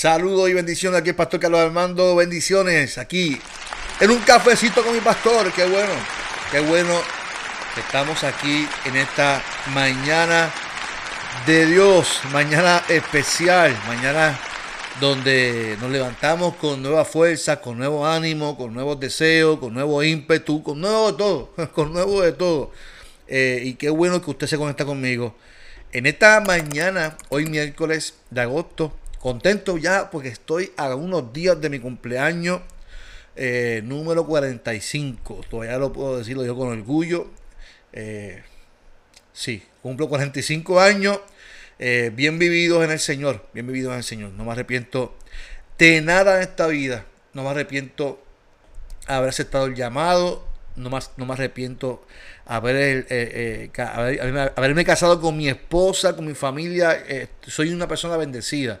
Saludos y bendiciones aquí pastor Carlos Armando. Bendiciones aquí en un cafecito con mi pastor. Qué bueno, qué bueno que estamos aquí en esta mañana de Dios, mañana especial, mañana donde nos levantamos con nueva fuerza, con nuevo ánimo, con nuevos deseos, con nuevo ímpetu, con nuevo de todo, con nuevo de todo. Eh, y qué bueno que usted se conecta conmigo. En esta mañana, hoy miércoles de agosto, Contento ya porque estoy a unos días de mi cumpleaños eh, número 45. Todavía lo puedo decirlo yo con orgullo. Eh, sí, cumplo 45 años. Eh, bien vividos en el Señor. Bien vividos en el Señor. No me arrepiento de nada en esta vida. No me arrepiento haber aceptado el llamado. No, más, no me arrepiento haber, haberme casado con mi esposa, con mi familia. soy una persona bendecida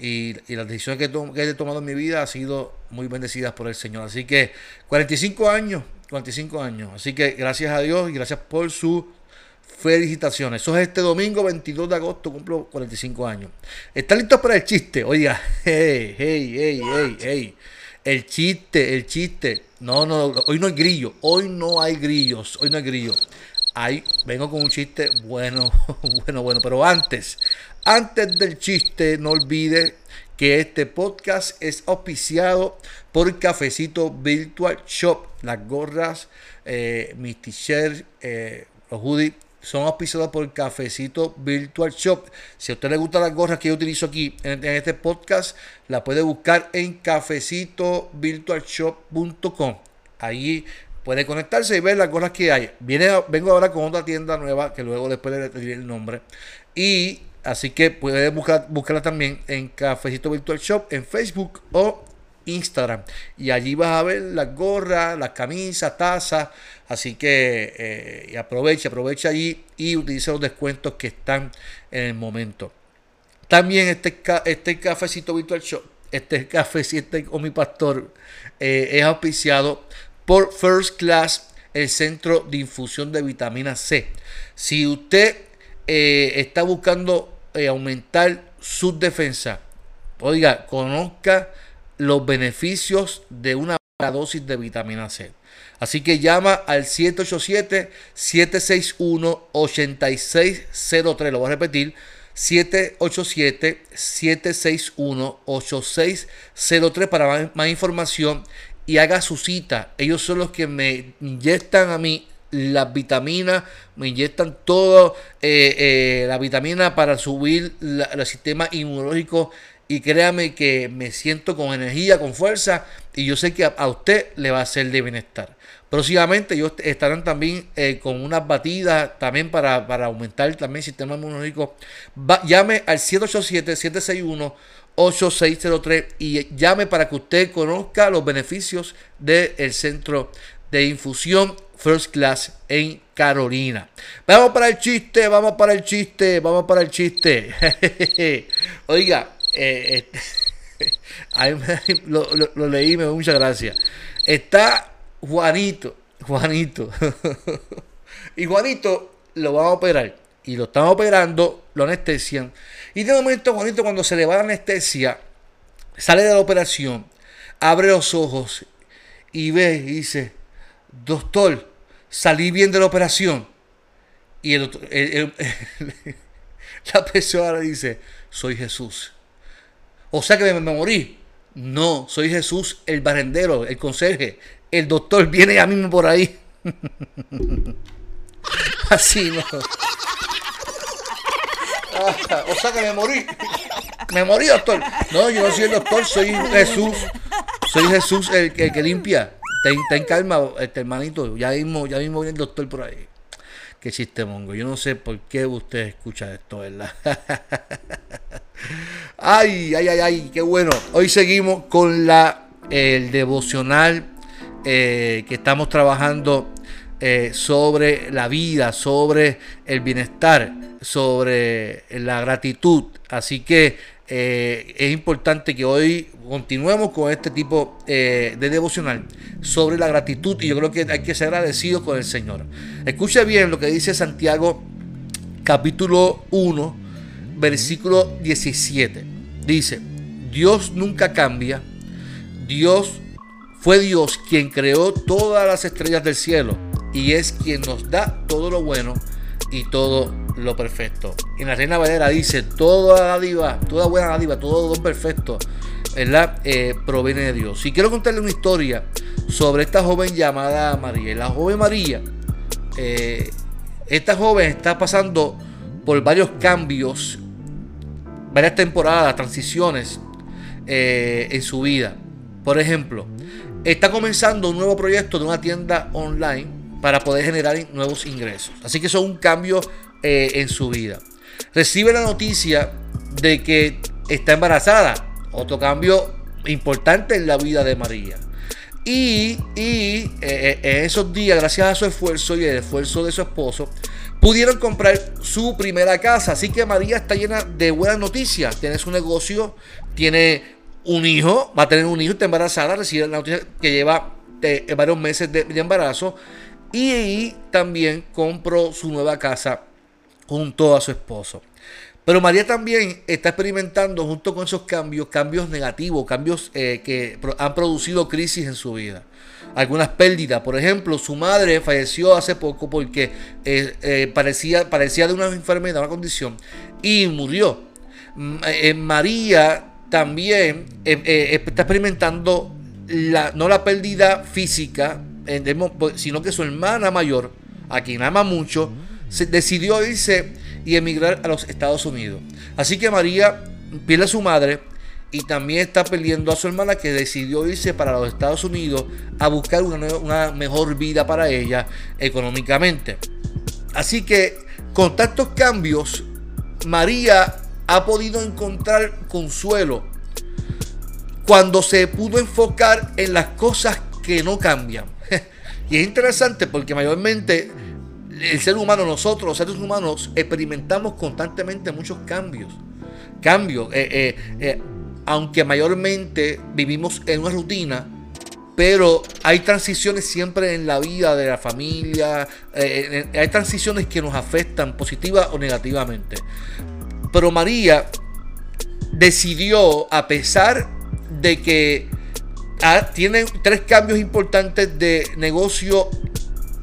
y, las decisiones que, he tomado en mi vida han sido muy bendecidas por el Señor. Así que 45 años, 45 años. Así que gracias a Dios y gracias por sus felicitaciones. Eso es este domingo 22 de agosto, cumplo 45 años. ¿Están listos para el chiste? Oiga, hey, hey, hey, hey, hey. El chiste, el chiste. No, no, hoy no hay grillo. Hoy no hay grillos. Hoy no hay grillo. Ahí vengo con un chiste bueno, bueno, bueno. Pero antes, antes del chiste, no olvide que este podcast es auspiciado por Cafecito Virtual Shop. Las gorras, eh, mis t-shirts, eh, los hoodies son auspiciados por Cafecito Virtual Shop. Si a usted le gustan las gorras que yo utilizo aquí en, este podcast, la puede buscar en cafecitovirtualshop.com. Allí puede conectarse y ver las gorras que hay. Viene, vengo ahora con otra tienda nueva que luego después le diré el nombre. Y Así que puedes buscar, buscarla también en Cafecito Virtual Shop en Facebook o Instagram. Y allí vas a ver las gorras, las camisas, tazas. Así que eh, aprovecha, aprovecha allí y utiliza los descuentos que están en el momento. También este, este Cafecito Virtual Shop, este cafecito con mi pastor, eh, es auspiciado por First Class, el centro de infusión de vitamina C. Si usted eh, está buscando eh, aumentar su defensa, oiga, conozca los beneficios de una dosis de vitamina C. Así que llama al 787-761-8603. Lo voy a repetir. 787-761-8603 para más información y haga su cita. Ellos son los que me inyectan a mí las vitaminas, me inyectan todo eh, eh, la vitamina para subir el sistema inmunológico y créame que me siento con energía, con fuerza y yo sé que a, usted le va a ser de bienestar. Próximamente ellos estarán también eh, con unas batidas también para, aumentar también el sistema inmunológico. llame al 787-761-8603 y llame para que usted conozca los beneficios del centro de infusión First Class en Carolina. Vamos para el chiste, vamos para el chiste, vamos para el chiste. Oiga, eh, lo, lo, leí, me da mucha gracia. Está Juanito, Juanito. y Juanito lo van a operar. Y lo están operando, lo anestesian. Y de momento, Juanito, cuando se le va la anestesia, sale de la operación, abre los ojos y ve y dice, doctor, salí bien de la operación. Y el, la persona dice, soy Jesús. O sea que me, morí. No, soy Jesús, el barrendero, el conserje. El doctor viene a mí por ahí. Así no. O sea que me morí. Me morí, doctor. No, yo no soy el doctor, soy Jesús. Soy Jesús el que limpia. Ten, calma, este hermanito. Ya mismo, ya mismo viene el doctor por ahí. Qué chiste mongo. Yo no sé por qué usted escucha esto, ¿verdad? ay, ay, ay, ay, qué bueno. Hoy seguimos con la el devocional eh, que estamos trabajando eh, sobre la vida, sobre el bienestar, sobre la gratitud. Así que eh, es importante que hoy continuemos con este tipo de devocional sobre la gratitud y yo creo que hay que ser agradecido con el Señor. Escuche bien lo que dice Santiago capítulo 1, versículo 17. Dice, Dios nunca cambia, Dios fue Dios quien creó todas las estrellas del cielo y es quien nos da todo lo bueno y todo lo perfecto. En la Reina Valera dice, toda dádiva, toda buena dádiva, todo don perfecto, ¿verdad? Eh, proviene de Dios. Y quiero contarle una historia sobre esta joven llamada María. la joven María, eh, esta joven está pasando por varios cambios, varias temporadas, transiciones eh, en su vida. Por ejemplo, está comenzando un nuevo proyecto de una tienda online para poder generar nuevos ingresos. Así que eso es un cambio eh, en su vida. Recibe la noticia de que está embarazada. Otro cambio importante en la vida de María. Y, y eh, en esos días, gracias a su esfuerzo y el esfuerzo de su esposo, pudieron comprar su primera casa. Así que María está llena de buenas noticias. Tiene su negocio, tiene un hijo, va a tener un hijo, está embarazada, recibe la noticia que lleva eh, varios meses de, embarazo y, también compró su nueva casa junto a su esposo. Pero María también está experimentando junto con esos cambios, cambios negativos, cambios eh, que han producido crisis en su vida. Algunas pérdidas, por ejemplo, su madre falleció hace poco porque eh, parecía, parecía de una enfermedad, una condición, y murió. María también eh, eh, está experimentando la, no la pérdida física, sino que su hermana mayor, a quien ama mucho, decidió irse y emigrar a los Estados Unidos. Así que María pierde a su madre y también está perdiendo a su hermana que decidió irse para los Estados Unidos a buscar una mejor vida para ella económicamente. Así que con tantos cambios, María ha podido encontrar consuelo cuando se pudo enfocar en las cosas que no cambian. Y es interesante porque mayormente el ser humano, nosotros los seres humanos, experimentamos constantemente muchos cambios. Cambios. Eh, eh, eh, aunque mayormente vivimos en una rutina, pero hay transiciones siempre en la vida de la familia, hay transiciones que nos afectan positiva o negativamente. Pero María decidió, a pesar de que ah, tiene tres cambios importantes de negocio,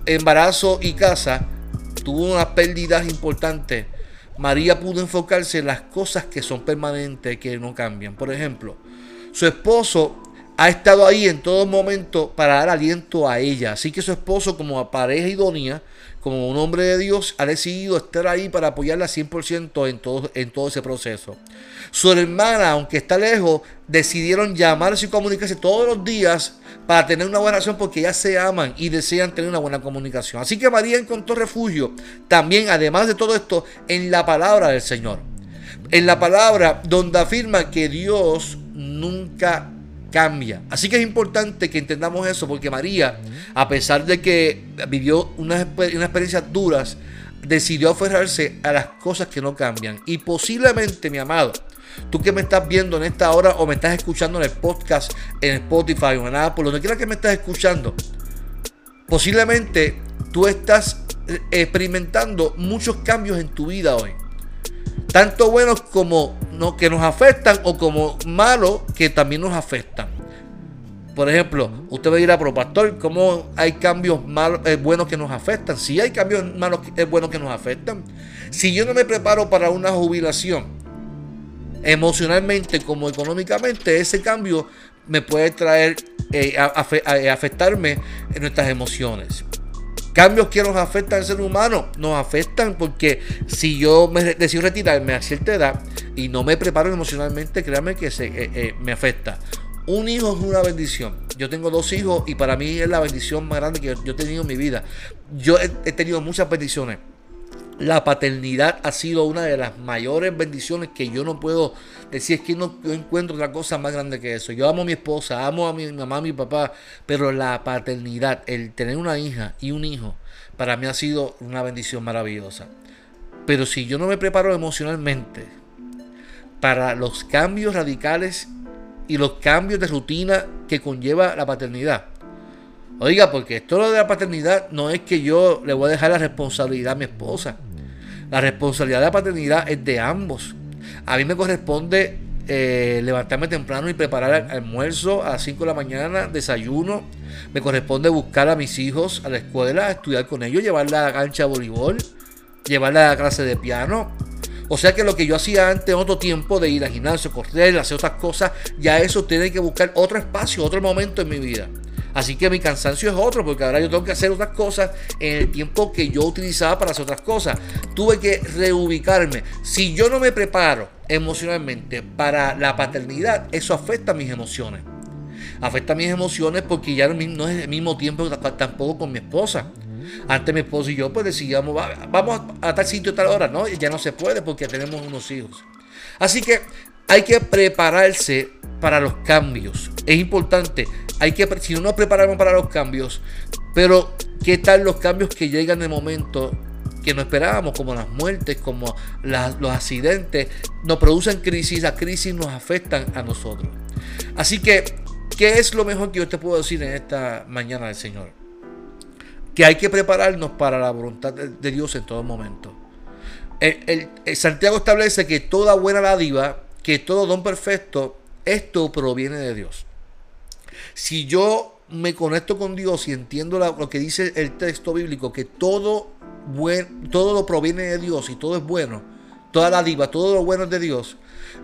embarazo y casa, tuvo unas pérdidas importantes. María pudo enfocarse en las cosas que son permanentes, que no cambian. Por ejemplo, su esposo ha estado ahí en todo momento para dar aliento a ella. Así que su esposo, como pareja idónea, como un hombre de Dios, ha decidido estar ahí para apoyarla 100% en todo, en todo ese proceso. Su hermana, aunque está lejos, decidieron llamarse y comunicarse todos los días para tener una buena relación porque ellas se aman y desean tener una buena comunicación. Así que María encontró refugio también, además de todo esto, en la palabra del Señor. En la palabra donde afirma que Dios nunca Así que es importante que entendamos eso, porque María, a pesar de que vivió unas, experiencias duras, decidió aferrarse a las cosas que no cambian. Y posiblemente, mi amado, tú que me estás viendo en esta hora o me estás escuchando en el podcast, en Spotify o en Apple, donde quiera que me estás escuchando, posiblemente tú estás eh, experimentando muchos cambios en tu vida hoy tanto buenos como no, que nos afectan o como malos que también nos afectan. Por ejemplo, usted me dirá, pero pastor, ¿cómo hay cambios malos, eh, buenos que nos afectan? Si hay cambios malos, es eh, buenos que nos afectan. Si yo no me preparo para una jubilación, emocionalmente como económicamente, ese cambio me puede traer, eh, afectarme en nuestras emociones. Cambios que nos afectan al ser humano, nos afectan porque si yo me decido retirarme a cierta edad y no me preparo emocionalmente, créanme que se, eh, eh, me afecta. Un hijo es una bendición. Yo tengo dos hijos y para mí es la bendición más grande que yo he tenido en mi vida. Yo he, tenido muchas bendiciones. La paternidad ha sido una de las mayores bendiciones que yo no puedo decir. Es que no encuentro otra cosa más grande que eso. Yo amo a mi esposa, amo a mi mamá, a mi papá, pero la paternidad, el tener una hija y un hijo, para mí ha sido una bendición maravillosa. Pero si yo no me preparo emocionalmente para los cambios radicales y los cambios de rutina que conlleva la paternidad, Oiga, porque esto de la paternidad no es que yo le voy a dejar la responsabilidad a mi esposa. La responsabilidad de la paternidad es de ambos. A mí me corresponde eh, levantarme temprano y preparar almuerzo a las 5 de la mañana, desayuno. Me corresponde buscar a mis hijos a la escuela, estudiar con ellos, llevarla a la cancha de voleibol, llevarla a la clase de piano. O sea que lo que yo hacía antes, otro tiempo de ir al gimnasio, correr, hacer otras cosas, ya eso tiene que buscar otro espacio, otro momento en mi vida. Así que mi cansancio es otro, porque ahora yo tengo que hacer otras cosas en el tiempo que yo utilizaba para hacer otras cosas. Tuve que reubicarme. Si yo no me preparo emocionalmente para la paternidad, eso afecta mis emociones. Afecta mis emociones porque ya no es el mismo tiempo tampoco con mi esposa. Antes mi esposo y yo pues decíamos, vamos a tal sitio a tal hora, ¿no? Ya no se puede porque tenemos unos hijos. Así que hay que prepararse para los cambios. Es importante hay que, si no nos preparamos para los cambios, pero ¿qué tal los cambios que llegan de momento que no esperábamos, como las muertes, como los accidentes, nos producen crisis, las crisis nos afectan a nosotros. Así que, ¿qué es lo mejor que yo te puedo decir en esta mañana del Señor? Que hay que prepararnos para la voluntad de Dios en todo momento. Santiago establece que toda buena dádiva, que todo don perfecto, esto proviene de Dios. Si yo me conecto con Dios y entiendo lo que dice el texto bíblico, que todo, todo lo proviene de Dios y todo es bueno, toda la diva, todo lo bueno es de Dios,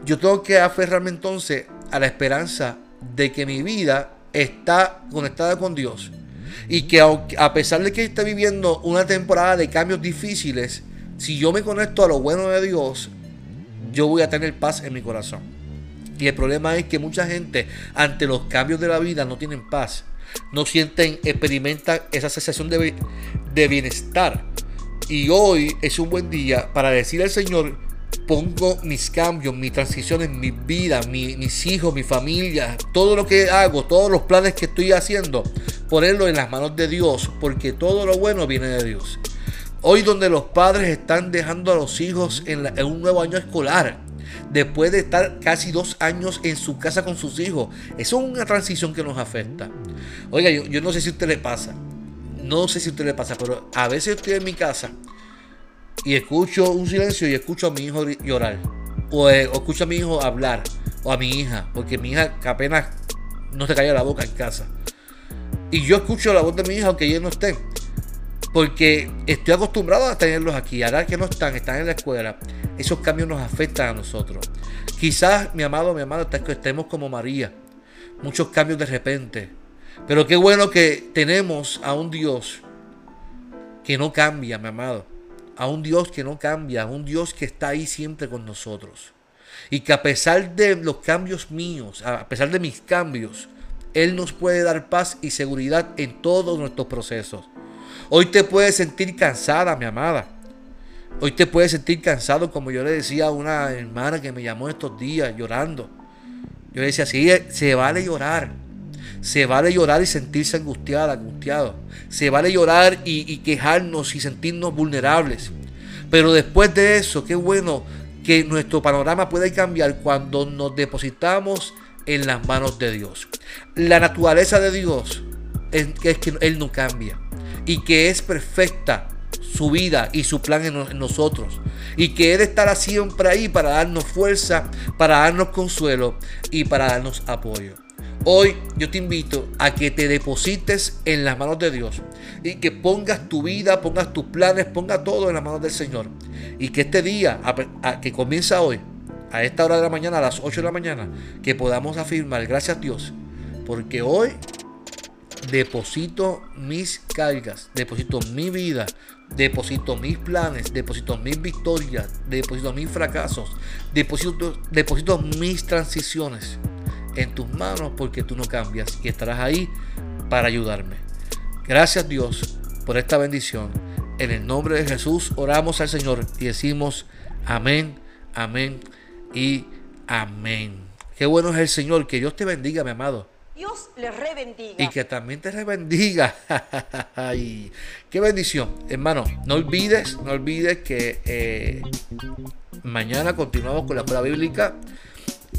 yo tengo que aferrarme entonces a la esperanza de que mi vida está conectada con Dios. Y que a pesar de que esté viviendo una temporada de cambios difíciles, si yo me conecto a lo bueno de Dios, yo voy a tener paz en mi corazón. Y el problema es que mucha gente ante los cambios de la vida no tienen paz. No sienten, experimentan esa sensación de, bienestar. Y hoy es un buen día para decir al Señor, pongo mis cambios, mis transiciones, mi vida, mis hijos, mi familia, todo lo que hago, todos los planes que estoy haciendo, ponerlo en las manos de Dios, porque todo lo bueno viene de Dios. Hoy donde los padres están dejando a los hijos en un nuevo año escolar, después de estar casi dos años en su casa con sus hijos. Eso es una transición que nos afecta. Oiga, yo, no sé si a usted le pasa, no sé si a usted le pasa, pero a veces estoy en mi casa y escucho un silencio y escucho a mi hijo llorar. O, eh, escucho a mi hijo hablar. O a mi hija. Porque mi hija apenas no se calla la boca en casa. Y yo escucho la voz de mi hija aunque ella no esté. Porque estoy acostumbrado a tenerlos aquí. Ahora que no están, están en la escuela esos cambios nos afectan a nosotros. Quizás, mi amado, mi amado, estemos como María. Muchos cambios de repente. Pero qué bueno que tenemos a un Dios que no cambia, mi amado. A un Dios que no cambia, a un Dios que está ahí siempre con nosotros. Y que a pesar de los cambios míos, a pesar de mis cambios, Él nos puede dar paz y seguridad en todos nuestros procesos. Hoy te puedes sentir cansada, mi amada. Hoy te puedes sentir cansado, como yo le decía a una hermana que me llamó estos días llorando. Yo le decía, sí, se vale llorar. Se vale llorar y sentirse angustiada, angustiado. Se vale llorar y, y quejarnos y sentirnos vulnerables. Pero después de eso, qué bueno que nuestro panorama puede cambiar cuando nos depositamos en las manos de Dios. La naturaleza de Dios es que Él no cambia y que es perfecta su vida y su plan en, nosotros. Y que Él estará siempre ahí para darnos fuerza, para darnos consuelo y para darnos apoyo. Hoy yo te invito a que te deposites en las manos de Dios y que pongas tu vida, pongas tus planes, pongas todo en las manos del Señor. Y que este día, que comienza hoy, a esta hora de la mañana, a las 8 de la mañana, que podamos afirmar, gracias a Dios, porque hoy deposito mis cargas, deposito mi vida, deposito mis planes, deposito mis victorias, deposito mis fracasos, deposito, deposito mis transiciones en tus manos porque tú no cambias y estarás ahí para ayudarme. Gracias Dios por esta bendición En el nombre de Jesús oramos al Señor y decimos amén, amén y amén. Qué bueno es el Señor. Que Dios te bendiga, mi amado. Dios le rebendiga. Y que también te rebendiga. Ay, qué bendición. Hermano, no olvides, no olvides que eh, mañana continuamos con la escuela bíblica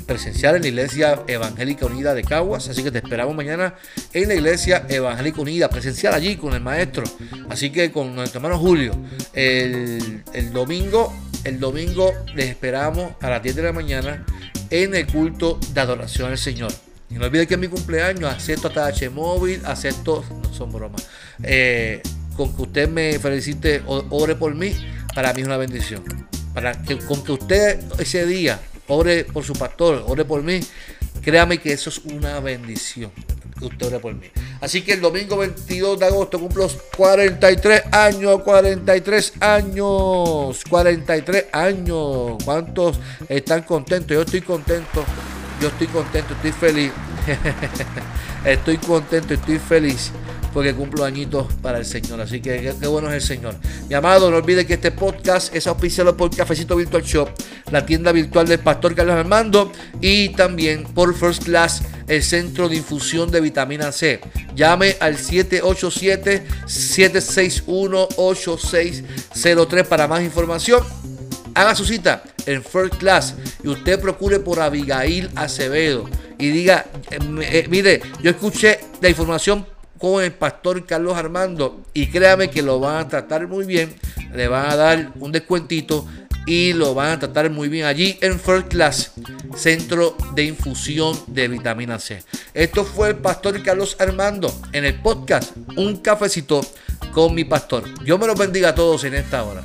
presencial en la Iglesia Evangélica Unida de Caguas. Así que te esperamos mañana en la Iglesia Evangélica Unida, presencial allí con el maestro. Así que con nuestro hermano Julio, el domingo, el domingo les esperamos a las 10 de la mañana en el culto de adoración al Señor. Y no olvides que es mi cumpleaños, acepto H móvil, acepto, no son bromas. Eh, con que usted me felicite, ore por mí, para mí es una bendición. Para que con que usted ese día ore por su pastor, ore por mí, créame que eso es una bendición. Que usted ore por mí. Así que el domingo 22 de agosto cumplo 43 años, 43 años, 43 años. ¿Cuántos están contentos? Yo estoy contento, yo estoy contento, estoy feliz. estoy contento, estoy feliz porque cumplo añitos para el Señor. Así que qué, bueno es el Señor. Mi amado, no olvide que este podcast es auspiciado por Cafecito Virtual Shop, la tienda virtual del Pastor Carlos Armando y también por First Class, el centro de infusión de vitamina C. Llame al 787-761-8603 para más información. Haga su cita en First Class y usted procure por Abigail Acevedo y diga, eh, eh, mire, yo escuché la información con el pastor Carlos Armando y créame que lo van a tratar muy bien, le van a dar un descuentito y lo van a tratar muy bien allí en First Class, Centro de Infusión de Vitamina C. Esto fue el pastor Carlos Armando en el podcast Un cafecito con mi pastor. Dios me los bendiga a todos en esta hora.